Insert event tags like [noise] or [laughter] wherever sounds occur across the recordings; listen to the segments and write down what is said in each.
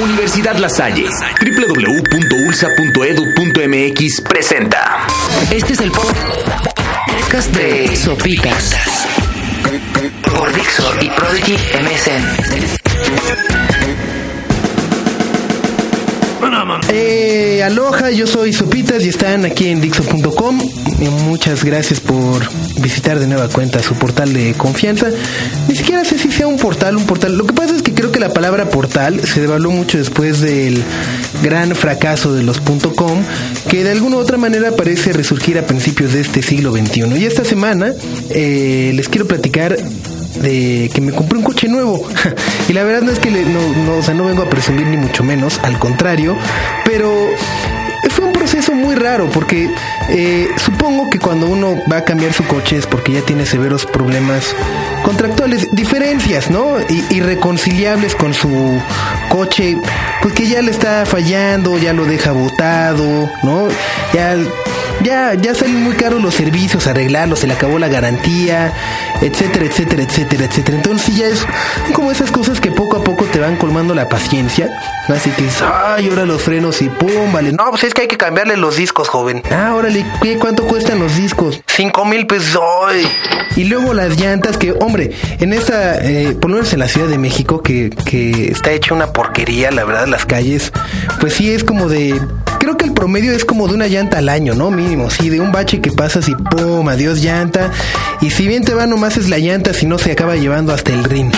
Universidad La Salle, www.ulsa.edu.mx presenta. Este es el podcast de Sopitas por Dixo y Prodigy MSN. Eh, aloha, yo soy Sopitas y están aquí en Dixo.com. Eh, muchas gracias por visitar de nueva cuenta su portal de confianza. Ni siquiera sé si sea un portal, un portal. Lo que pasa es que creo que la palabra portal se devaluó mucho después del gran fracaso de los .com, que de alguna u otra manera parece resurgir a principios de este siglo XXI. Y esta semana eh, les quiero platicar de que me compré un coche nuevo. [laughs] y la verdad no es que le, no, no, o sea, no vengo a presumir ni mucho menos, al contrario, pero fue un proceso muy raro porque eh, supongo que cuando uno va a cambiar su coche es porque ya tiene severos problemas contractuales, diferencias, ¿no? Y, irreconciliables con su coche, pues que ya le está fallando, ya lo deja botado, ¿no? Ya ya, ya salen muy caros los servicios, arreglarlos, se le acabó la garantía, etcétera, etcétera, etcétera, etcétera. Entonces ya es como esas cosas que poco a poco te van colmando la paciencia. Así que es, ay, ahora los frenos y pum, vale. No, pues es que hay que cambiarle los discos, joven. Ah, órale, ¿qué, ¿cuánto cuestan los discos? Cinco mil pesos. Ay. Y luego las llantas que, hombre, en esta, eh, por lo menos en la Ciudad de México, que, que está hecha una porquería, la verdad, las calles, pues sí es como de creo que el promedio es como de una llanta al año, ¿no? Mínimo, sí, de un bache que pasas y pum, adiós llanta. Y si bien te va nomás es la llanta, si no se acaba llevando hasta el rin.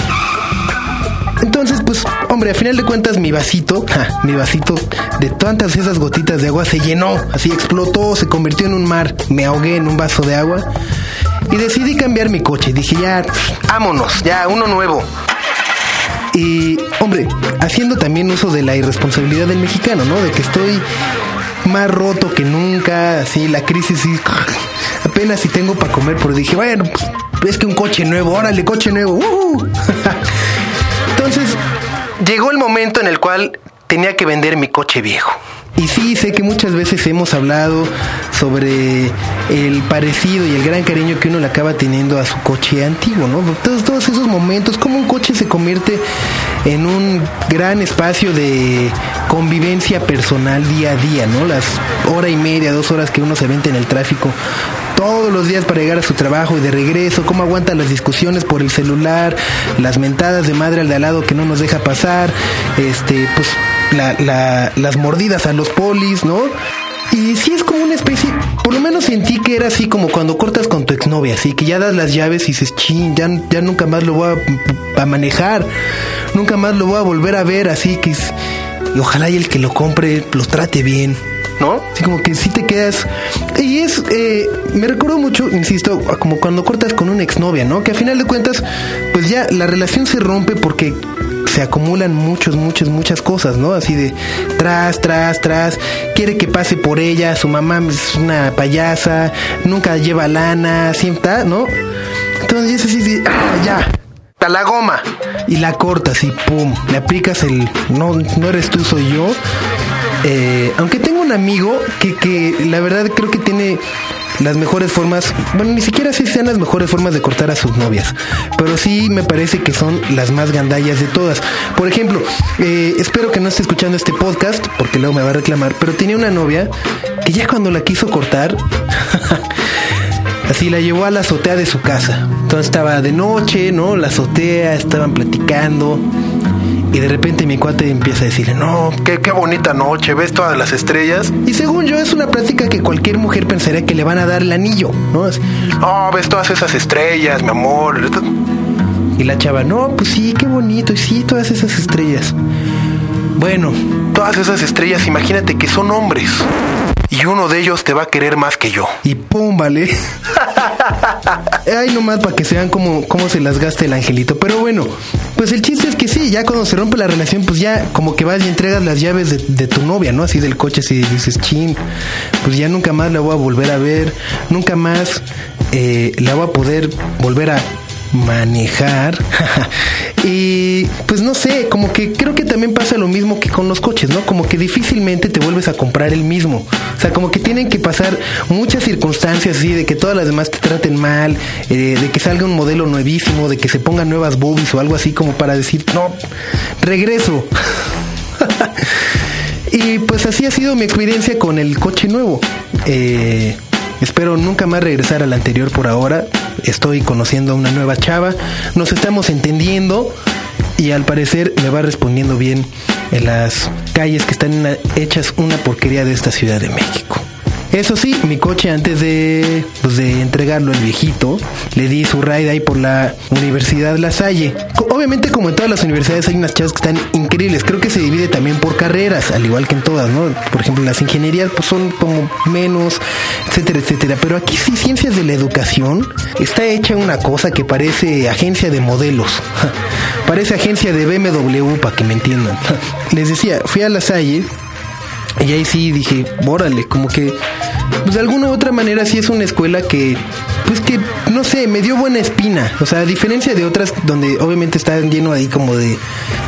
Entonces, pues, hombre, a final de cuentas mi vasito, mi vasito de tantas esas gotitas de agua se llenó, así explotó, se convirtió en un mar, me ahogué en un vaso de agua y decidí cambiar mi coche. Dije, ya, vámonos, ya, uno nuevo. Y, hombre, haciendo también uso de la irresponsabilidad del mexicano, ¿no? De que estoy más roto que nunca, así, la crisis, y, apenas si tengo para comer, pero dije, bueno, pues, es que un coche nuevo, órale, coche nuevo. Uh. [laughs] Entonces, llegó el momento en el cual tenía que vender mi coche viejo. Y sí, sé que muchas veces hemos hablado sobre el parecido y el gran cariño que uno le acaba teniendo a su coche antiguo, ¿no? Todos, esos momentos, como un coche se convierte en un gran espacio de convivencia personal día a día, ¿no? Las hora y media, dos horas que uno se vente en el tráfico todos los días para llegar a su trabajo y de regreso, cómo aguanta las discusiones por el celular, las mentadas de madre al de al lado que no nos deja pasar, este, pues la, la, las mordidas a los polis, ¿no? Y sí es como una especie, por lo menos sentí que era así como cuando cortas con tu exnovia, así que ya das las llaves y dices, chin, ya, ya nunca más lo voy a, manejar, nunca más lo voy a volver a ver, así que es, y ojalá y el que lo compre los trate bien. ¿no? Así como que sí te quedas. Y es, eh, me recuerdo mucho, insisto, como cuando cortas con una exnovia, ¿no? Que a final de cuentas, pues ya la relación se rompe porque se acumulan muchos, muchas, muchas cosas, ¿no? Así de tras, tras, tras, quiere que pase por ella, su mamá es una payasa, nunca lleva lana, siempre, ¿no? Entonces es así de, ah, ya, a la goma. Y la cortas y pum, le aplicas el, no, no eres tú, soy yo. Eh, aunque tengo un amigo que, que la verdad creo que tiene las mejores formas, bueno, ni siquiera sé si sean las mejores formas de cortar a sus novias, pero sí me parece que son las más gandallas de todas. Por ejemplo, eh, espero que no esté escuchando este podcast, porque luego me va a reclamar, pero tenía una novia que ya cuando la quiso cortar, [laughs] así la llevó a la azotea de su casa. Entonces estaba de noche, ¿no? La azotea, estaban platicando. Y de repente mi cuate empieza a decirle, no, qué, qué bonita noche, ves todas las estrellas. Y según yo es una práctica que cualquier mujer pensaría que le van a dar el anillo, ¿no? Ves todas esas estrellas, mi amor. Y la chava, no, pues sí, qué bonito, y sí, todas esas estrellas. Bueno, todas esas estrellas, imagínate que son hombres. Y uno de ellos te va a querer más que yo. Y pum, vale. [laughs] Ay, nomás para que se vean cómo, cómo se las gasta el angelito. Pero bueno, pues el chiste es que sí, ya cuando se rompe la relación, pues ya como que vas y entregas las llaves de, de tu novia, ¿no? Así del coche, así dices, chin, pues ya nunca más la voy a volver a ver, nunca más eh, la voy a poder volver a manejar. [laughs] y pues no sé, como que creo que también pasa lo mismo que con los coches, ¿no? Como que difícilmente te vuelves a comprar el mismo. O sea, como que tienen que pasar muchas circunstancias así, de que todas las demás te traten mal, eh, de que salga un modelo nuevísimo, de que se pongan nuevas boobies o algo así como para decir, no, regreso. [laughs] y pues así ha sido mi experiencia con el coche nuevo. Eh, espero nunca más regresar al anterior por ahora. Estoy conociendo a una nueva chava. Nos estamos entendiendo y al parecer me va respondiendo bien en las calles que están hechas una porquería de esta Ciudad de México. Eso sí, mi coche antes de, pues de entregarlo al viejito, le di su ride ahí por la Universidad La Salle. Obviamente como en todas las universidades hay unas chavas que están increíbles. Creo que se divide también por carreras, al igual que en todas, ¿no? Por ejemplo, las ingenierías pues son como menos, etcétera, etcétera. Pero aquí sí, ciencias de la educación, está hecha una cosa que parece agencia de modelos. [laughs] parece agencia de BMW, para que me entiendan. [laughs] Les decía, fui a La Salle y ahí sí dije, órale, como que, pues de alguna u otra manera sí es una escuela que, pues que, no sé, me dio buena espina. O sea, a diferencia de otras donde obviamente está lleno ahí como de,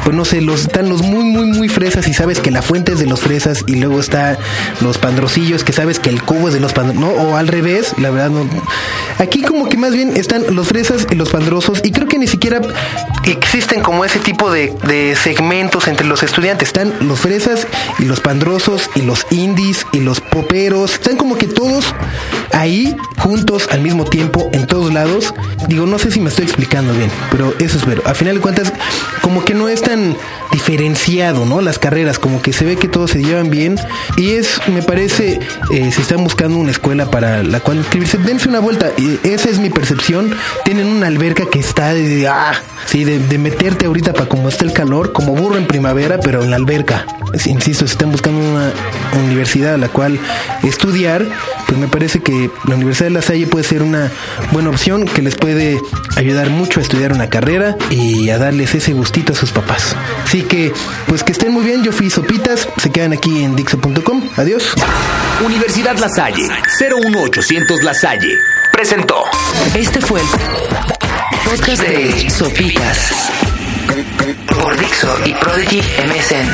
pues no sé, los, están los muy, muy, muy fresas y sabes que la fuente es de los fresas y luego está los pandrocillos que sabes que el cubo es de los pandrosos, ¿no? O al revés, la verdad no. Aquí como que más bien están los fresas y los pandrosos y creo que ni siquiera existen como ese tipo de, de segmentos entre los estudiantes. Están los fresas y los pandrosos y los indies y los poperos. Están como que todos ahí juntos al mismo tiempo en todos lados. Digo, no sé si me estoy explicando bien, pero eso es ver. A final de cuentas, como que no es tan diferenciado, ¿no? Las carreras, como que se ve que todos se llevan bien y es, me parece, eh, si están buscando una escuela para la cual inscribirse, dense una vuelta. Y esa es mi percepción. Tienen una alberca que está de, ah, de, de meterte ahorita para como está el calor, como burro en primavera, pero en la alberca. Insisto, si están buscando una universidad a la cual estudiar, pues me parece que la Universidad de La Salle puede ser una buena opción que les puede ayudar mucho a estudiar una carrera y a darles ese gustito a sus papás. Así que, pues que estén muy bien. Yo fui Sopitas. Se quedan aquí en Dixo.com. Adiós. Universidad La Salle, 01800 La Salle, presentó. Este fue el podcast de Sopitas por Dixo y Prodigy MSN.